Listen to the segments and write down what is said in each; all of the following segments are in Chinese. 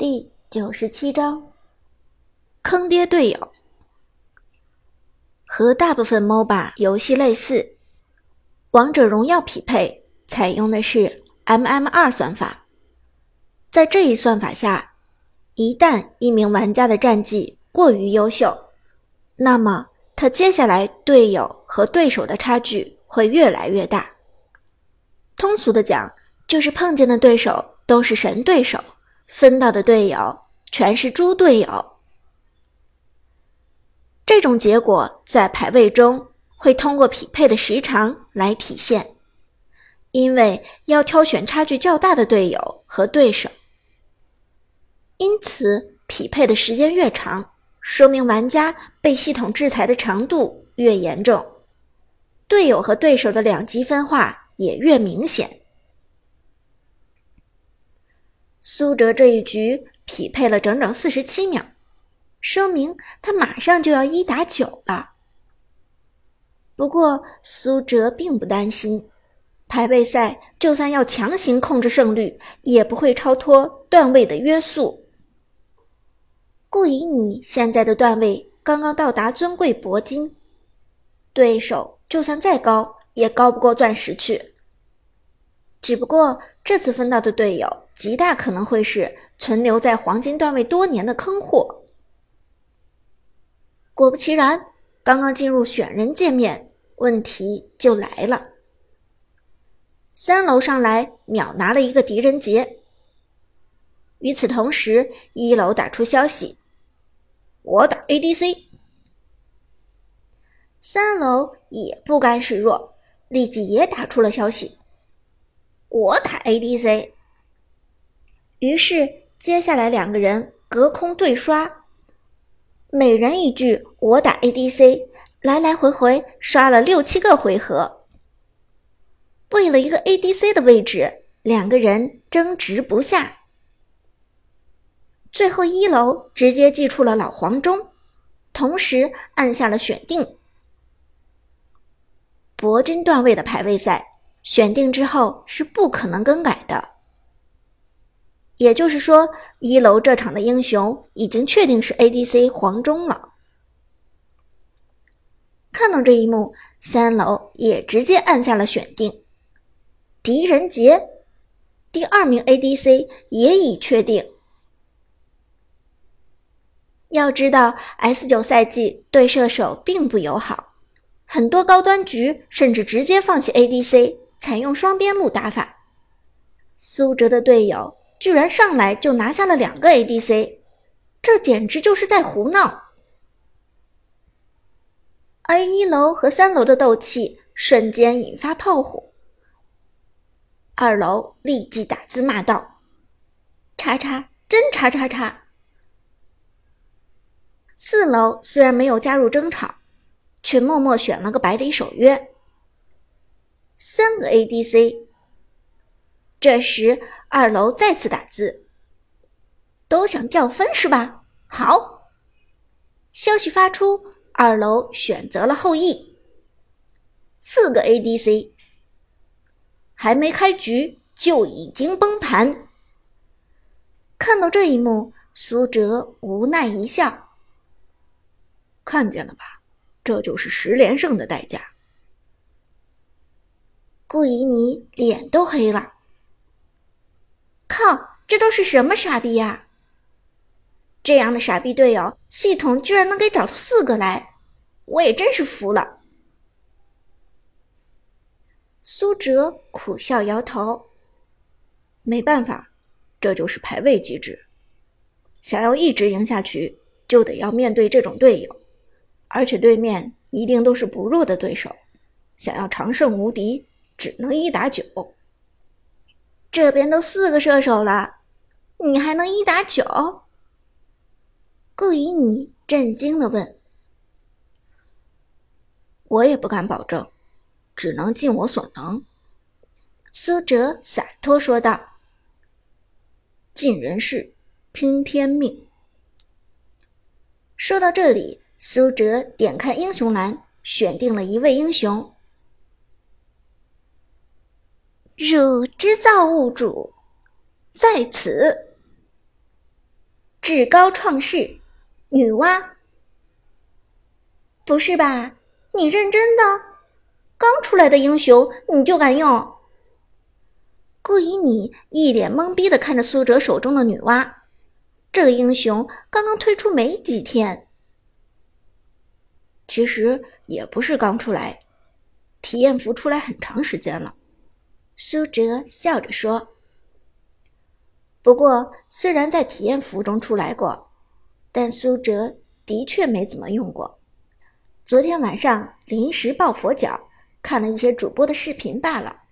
第九十七章，坑爹队友。和大部分 MOBA 游戏类似，王者荣耀匹配采用的是 MMR 算法。在这一算法下，一旦一名玩家的战绩过于优秀，那么他接下来队友和对手的差距会越来越大。通俗的讲，就是碰见的对手都是神对手。分到的队友全是猪队友，这种结果在排位中会通过匹配的时长来体现，因为要挑选差距较大的队友和对手，因此匹配的时间越长，说明玩家被系统制裁的程度越严重，队友和对手的两极分化也越明显。苏哲这一局匹配了整整四十七秒，说明他马上就要一打九了。不过苏哲并不担心，排位赛就算要强行控制胜率，也不会超脱段位的约束。顾以你现在的段位刚刚到达尊贵铂金，对手就算再高，也高不过钻石去。只不过这次分到的队友。极大可能会是存留在黄金段位多年的坑货。果不其然，刚刚进入选人界面，问题就来了。三楼上来秒拿了一个狄仁杰。与此同时，一楼打出消息：“我打 ADC。”三楼也不甘示弱，立即也打出了消息：“我打 ADC。”于是，接下来两个人隔空对刷，每人一句“我打 ADC”，来来回回刷了六七个回合。为了一个 ADC 的位置，两个人争执不下。最后一楼直接祭出了老黄忠，同时按下了选定。铂金段位的排位赛，选定之后是不可能更改的。也就是说，一楼这场的英雄已经确定是 ADC 黄忠了。看到这一幕，三楼也直接按下了选定。狄仁杰，第二名 ADC 也已确定。要知道，S 九赛季对射手并不友好，很多高端局甚至直接放弃 ADC，采用双边路打法。苏哲的队友。居然上来就拿下了两个 ADC，这简直就是在胡闹！而一楼和三楼的斗气瞬间引发炮火，二楼立即打字骂道：“叉叉，真叉叉叉！”四楼虽然没有加入争吵，却默默选了个百里守约，三个 ADC。这时，二楼再次打字：“都想掉分是吧？”好，消息发出，二楼选择了后羿，四个 ADC，还没开局就已经崩盘。看到这一幕，苏哲无奈一笑：“看见了吧，这就是十连胜的代价。”顾以你脸都黑了。靠！这都是什么傻逼呀？这样的傻逼队友，系统居然能给找出四个来，我也真是服了。苏哲苦笑摇头，没办法，这就是排位机制。想要一直赢下去，就得要面对这种队友，而且对面一定都是不弱的对手。想要长胜无敌，只能一打九。这边都四个射手了，你还能一打九？顾以你震惊的问。我也不敢保证，只能尽我所能。苏哲洒脱说道：“尽人事，听天命。”说到这里，苏哲点开英雄栏，选定了一位英雄。汝之造物主，在此。至高创世，女娲。不是吧？你认真的？刚出来的英雄你就敢用？顾以你一脸懵逼的看着苏哲手中的女娲，这个英雄刚刚推出没几天。其实也不是刚出来，体验服出来很长时间了。苏哲笑着说。不过，虽然在体验服中出来过，但苏哲的确没怎么用过。昨天晚上临时抱佛脚，看了一些主播的视频罢了。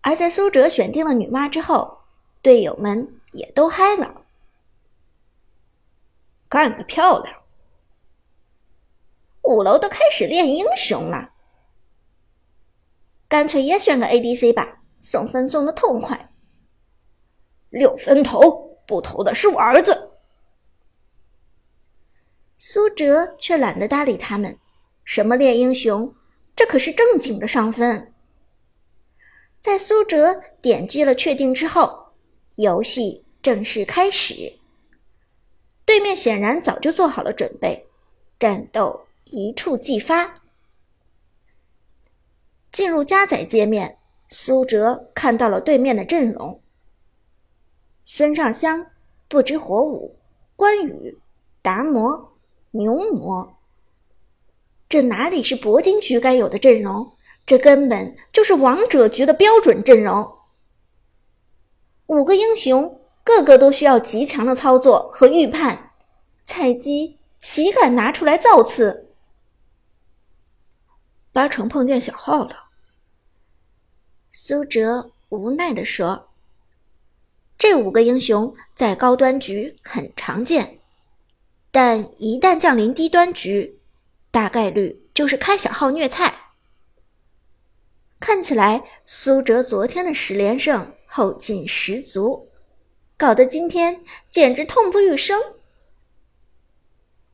而在苏哲选定了女娲之后，队友们也都嗨了。干得漂亮！五楼都开始练英雄了，干脆也选个 ADC 吧，送分送的痛快。六分投，不投的是我儿子。苏哲却懒得搭理他们，什么练英雄，这可是正经的上分。在苏哲点击了确定之后，游戏正式开始。对面显然早就做好了准备，战斗一触即发。进入加载界面，苏哲看到了对面的阵容：孙尚香、不知火舞、关羽、达摩、牛魔。这哪里是铂金局该有的阵容？这根本就是王者局的标准阵容，五个英雄个个都需要极强的操作和预判，菜鸡岂敢拿出来造次？八成碰见小号了。苏哲无奈地说：“这五个英雄在高端局很常见，但一旦降临低端局，大概率就是开小号虐菜。”看起来苏哲昨天的十连胜后劲十足，搞得今天简直痛不欲生。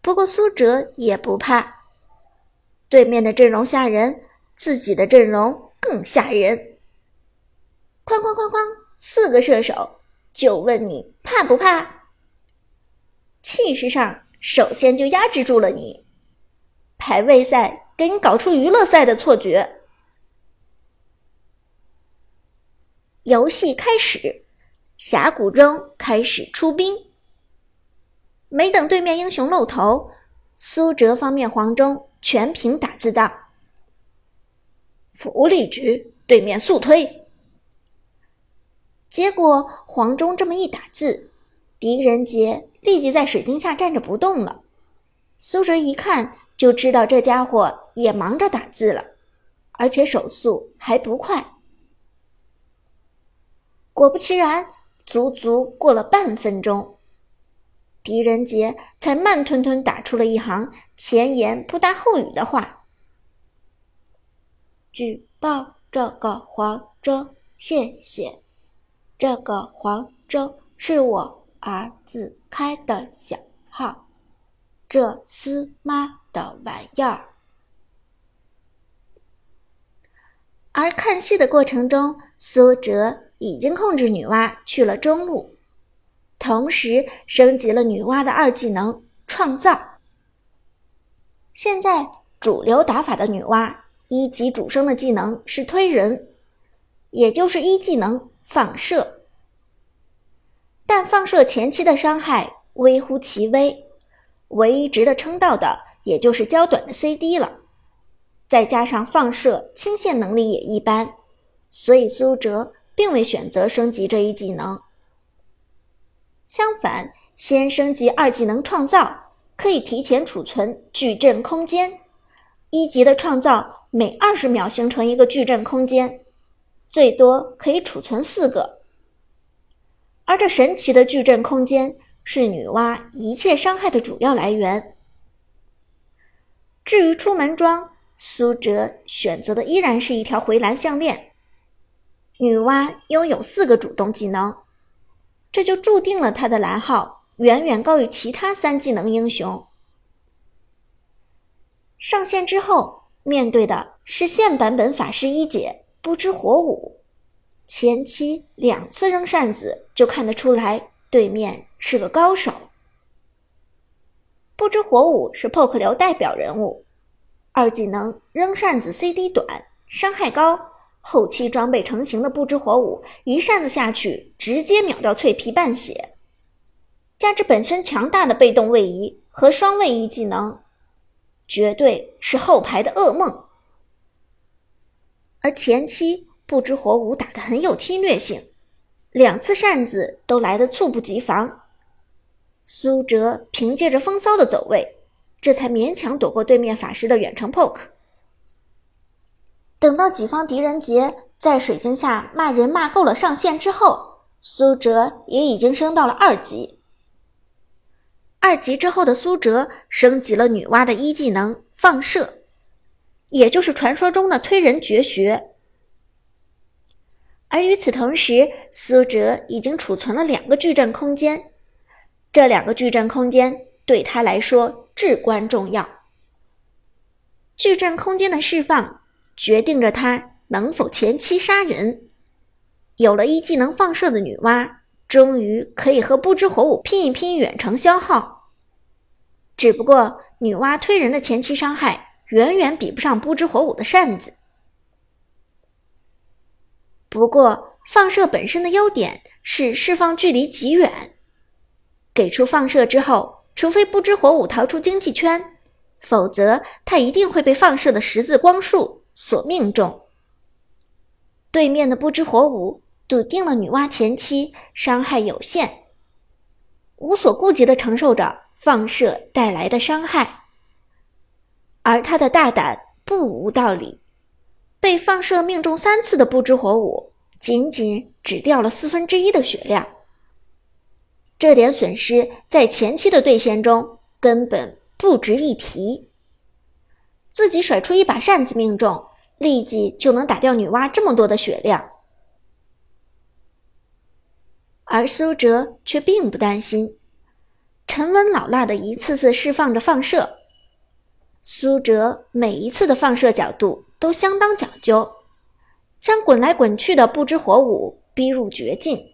不过苏哲也不怕，对面的阵容吓人，自己的阵容更吓人。哐哐哐哐，四个射手，就问你怕不怕？气势上首先就压制住了你，排位赛给你搞出娱乐赛的错觉。游戏开始，峡谷中开始出兵。没等对面英雄露头，苏哲方面黄忠全凭打字道：“福利局对面速推。”结果黄忠这么一打字，狄仁杰立即在水晶下站着不动了。苏哲一看就知道这家伙也忙着打字了，而且手速还不快。果不其然，足足过了半分钟，狄仁杰才慢吞吞打出了一行前言不搭后语的话：“举报这个黄忠，谢谢。这个黄忠是我儿子开的小号，这司妈的玩意儿。”而看戏的过程中，苏哲。已经控制女娲去了中路，同时升级了女娲的二技能创造。现在主流打法的女娲一级主升的技能是推人，也就是一技能放射。但放射前期的伤害微乎其微，唯一值得称道的也就是焦短的 CD 了。再加上放射清线能力也一般，所以苏哲。并未选择升级这一技能，相反，先升级二技能创造，可以提前储存矩阵空间。一级的创造每二十秒形成一个矩阵空间，最多可以储存四个。而这神奇的矩阵空间是女娲一切伤害的主要来源。至于出门装，苏哲选择的依然是一条回蓝项链。女娲拥有四个主动技能，这就注定了他的蓝耗远远高于其他三技能英雄。上线之后，面对的是现版本法师一姐不知火舞，前期两次扔扇子就看得出来对面是个高手。不知火舞是 POKE 流代表人物，二技能扔扇子 CD 短，伤害高，后期装备成型的不知火舞一扇子下去直接秒掉脆皮半血，加之本身强大的被动位移和双位移技能，绝对是后排的噩梦。而前期不知火舞打得很有侵略性，两次扇子都来得猝不及防。苏哲凭借着风骚的走位，这才勉强躲过对面法师的远程 poke。等到己方狄仁杰在水晶下骂人骂够了上线之后，苏哲也已经升到了二级。二级之后的苏哲升级了女娲的一技能放射。也就是传说中的推人绝学，而与此同时，苏哲已经储存了两个矩阵空间，这两个矩阵空间对他来说至关重要。矩阵空间的释放决定着他能否前期杀人。有了一技能放射的女娲，终于可以和不知火舞拼一拼远程消耗。只不过，女娲推人的前期伤害。远远比不上不知火舞的扇子。不过，放射本身的优点是释放距离极远，给出放射之后，除非不知火舞逃出经济圈，否则他一定会被放射的十字光束所命中。对面的不知火舞笃定了女娲前期伤害有限，无所顾忌的承受着放射带来的伤害。而他的大胆不无道理，被放射命中三次的不知火舞，仅仅只掉了四分之一的血量。这点损失在前期的对线中根本不值一提。自己甩出一把扇子命中，立即就能打掉女娲这么多的血量。而苏哲却并不担心，沉稳老辣的一次次释放着放射。苏哲每一次的放射角度都相当讲究，将滚来滚去的不知火舞逼入绝境。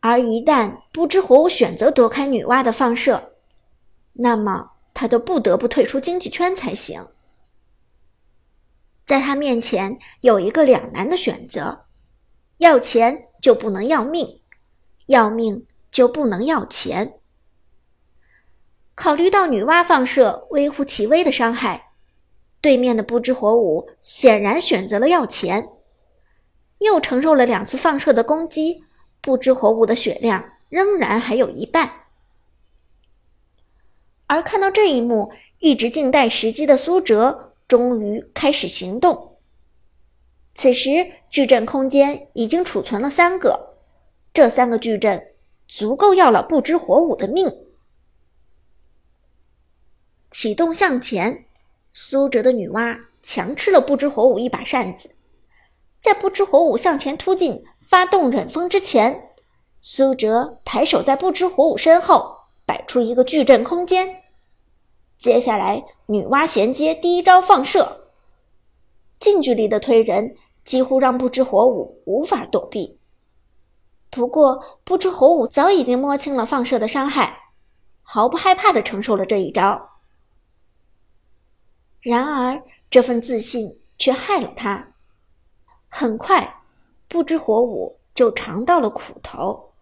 而一旦不知火舞选择躲开女娲的放射，那么他都不得不退出经济圈才行。在他面前有一个两难的选择：要钱就不能要命，要命就不能要钱。考虑到女娲放射微乎其微的伤害，对面的不知火舞显然选择了要钱，又承受了两次放射的攻击，不知火舞的血量仍然还有一半。而看到这一幕，一直静待时机的苏哲终于开始行动。此时矩阵空间已经储存了三个，这三个矩阵足够要了不知火舞的命。启动向前，苏哲的女娲强吃了不知火舞一把扇子，在不知火舞向前突进、发动忍风之前，苏哲抬手在不知火舞身后摆出一个矩阵空间。接下来，女娲衔接第一招放射，近距离的推人几乎让不知火舞无法躲避。不过，不知火舞早已经摸清了放射的伤害，毫不害怕地承受了这一招。然而，这份自信却害了他。很快，不知火舞就尝到了苦头。